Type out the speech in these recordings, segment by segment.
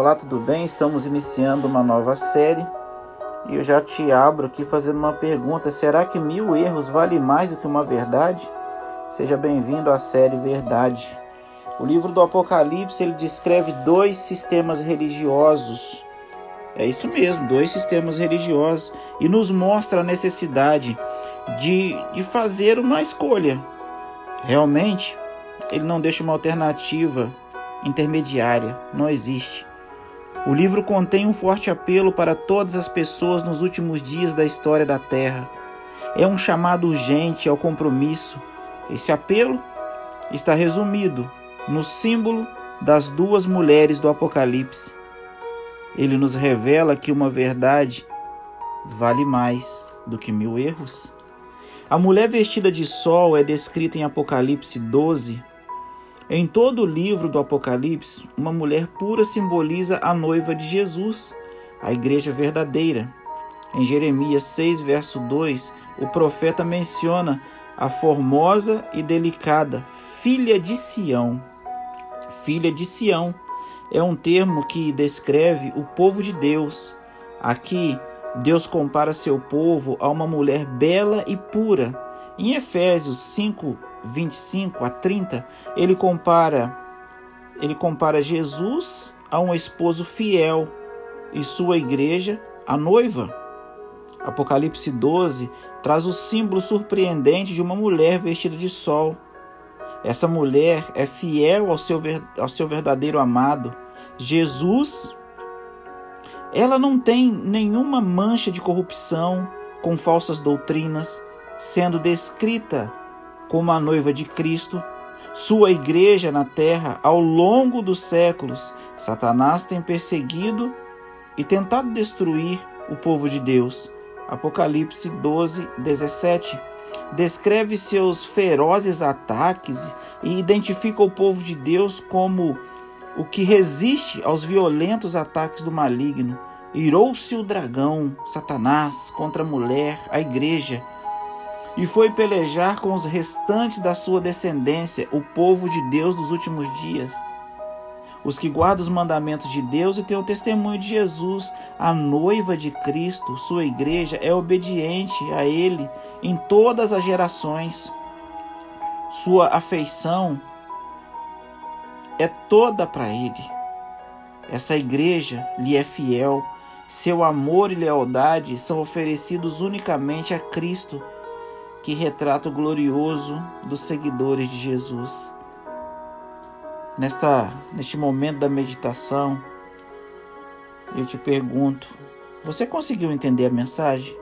Olá, tudo bem? Estamos iniciando uma nova série e eu já te abro aqui fazendo uma pergunta: será que mil erros vale mais do que uma verdade? Seja bem-vindo à série Verdade. O livro do Apocalipse ele descreve dois sistemas religiosos. É isso mesmo, dois sistemas religiosos e nos mostra a necessidade de, de fazer uma escolha. Realmente, ele não deixa uma alternativa intermediária, não existe. O livro contém um forte apelo para todas as pessoas nos últimos dias da história da Terra. É um chamado urgente ao compromisso. Esse apelo está resumido no símbolo das duas mulheres do Apocalipse. Ele nos revela que uma verdade vale mais do que mil erros. A mulher vestida de sol é descrita em Apocalipse 12 em todo o livro do Apocalipse, uma mulher pura simboliza a noiva de Jesus, a igreja verdadeira. Em Jeremias 6, verso 2, o profeta menciona a formosa e delicada filha de Sião. Filha de Sião é um termo que descreve o povo de Deus. Aqui, Deus compara seu povo a uma mulher bela e pura. Em Efésios 5, 25 a 30, ele compara ele compara Jesus a um esposo fiel e sua igreja a noiva. Apocalipse 12 traz o símbolo surpreendente de uma mulher vestida de sol. Essa mulher é fiel ao seu, ao seu verdadeiro amado. Jesus, ela não tem nenhuma mancha de corrupção com falsas doutrinas, sendo descrita como a noiva de Cristo, sua igreja na terra ao longo dos séculos, Satanás tem perseguido e tentado destruir o povo de Deus. Apocalipse 12, 17 descreve seus ferozes ataques e identifica o povo de Deus como o que resiste aos violentos ataques do maligno. Irou-se o dragão, Satanás, contra a mulher, a igreja e foi pelejar com os restantes da sua descendência, o povo de Deus dos últimos dias. Os que guardam os mandamentos de Deus e têm o testemunho de Jesus, a noiva de Cristo, sua igreja, é obediente a Ele em todas as gerações. Sua afeição é toda para Ele. Essa igreja lhe é fiel. Seu amor e lealdade são oferecidos unicamente a Cristo que retrata o glorioso dos seguidores de Jesus. Nesta, neste momento da meditação, eu te pergunto: você conseguiu entender a mensagem?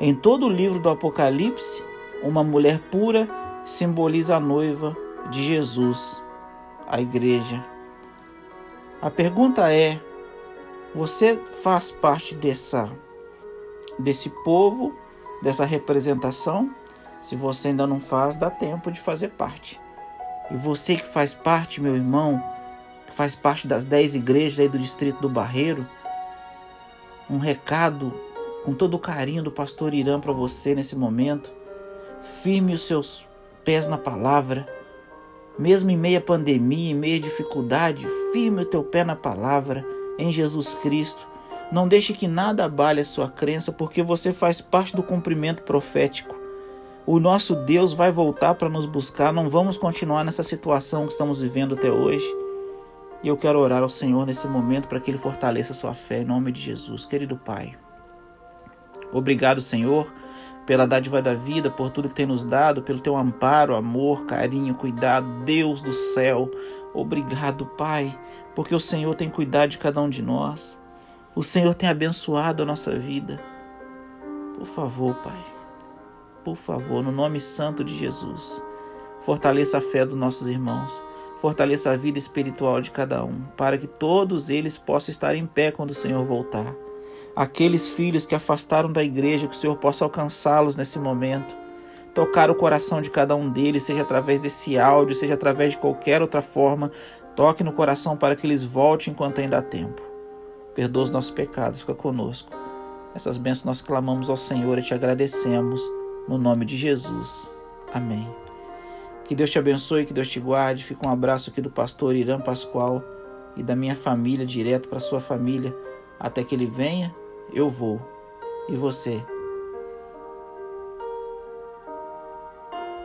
Em todo o livro do Apocalipse, uma mulher pura simboliza a noiva de Jesus, a igreja. A pergunta é: você faz parte dessa desse povo, dessa representação? Se você ainda não faz, dá tempo de fazer parte. E você que faz parte, meu irmão, que faz parte das dez igrejas aí do distrito do Barreiro, um recado com todo o carinho do pastor Irã para você nesse momento. Firme os seus pés na palavra. Mesmo em meia pandemia, em meia dificuldade, firme o teu pé na palavra, em Jesus Cristo. Não deixe que nada abale a sua crença, porque você faz parte do cumprimento profético. O nosso Deus vai voltar para nos buscar, não vamos continuar nessa situação que estamos vivendo até hoje. E eu quero orar ao Senhor nesse momento para que Ele fortaleça sua fé, em nome de Jesus. Querido Pai, obrigado, Senhor, pela dádiva da vida, por tudo que tem nos dado, pelo teu amparo, amor, carinho, cuidado, Deus do céu. Obrigado, Pai, porque o Senhor tem cuidado de cada um de nós. O Senhor tem abençoado a nossa vida. Por favor, Pai por favor, no nome santo de Jesus, fortaleça a fé dos nossos irmãos, fortaleça a vida espiritual de cada um, para que todos eles possam estar em pé quando o Senhor voltar. Aqueles filhos que afastaram da igreja, que o Senhor possa alcançá-los nesse momento, tocar o coração de cada um deles, seja através desse áudio, seja através de qualquer outra forma, toque no coração para que eles voltem enquanto ainda há tempo. Perdoa os nossos pecados, fica conosco. Essas bênçãos nós clamamos ao Senhor e te agradecemos no nome de Jesus. Amém. Que Deus te abençoe, que Deus te guarde. Fica um abraço aqui do pastor Irã Pascoal e da minha família direto para sua família até que ele venha, eu vou. E você?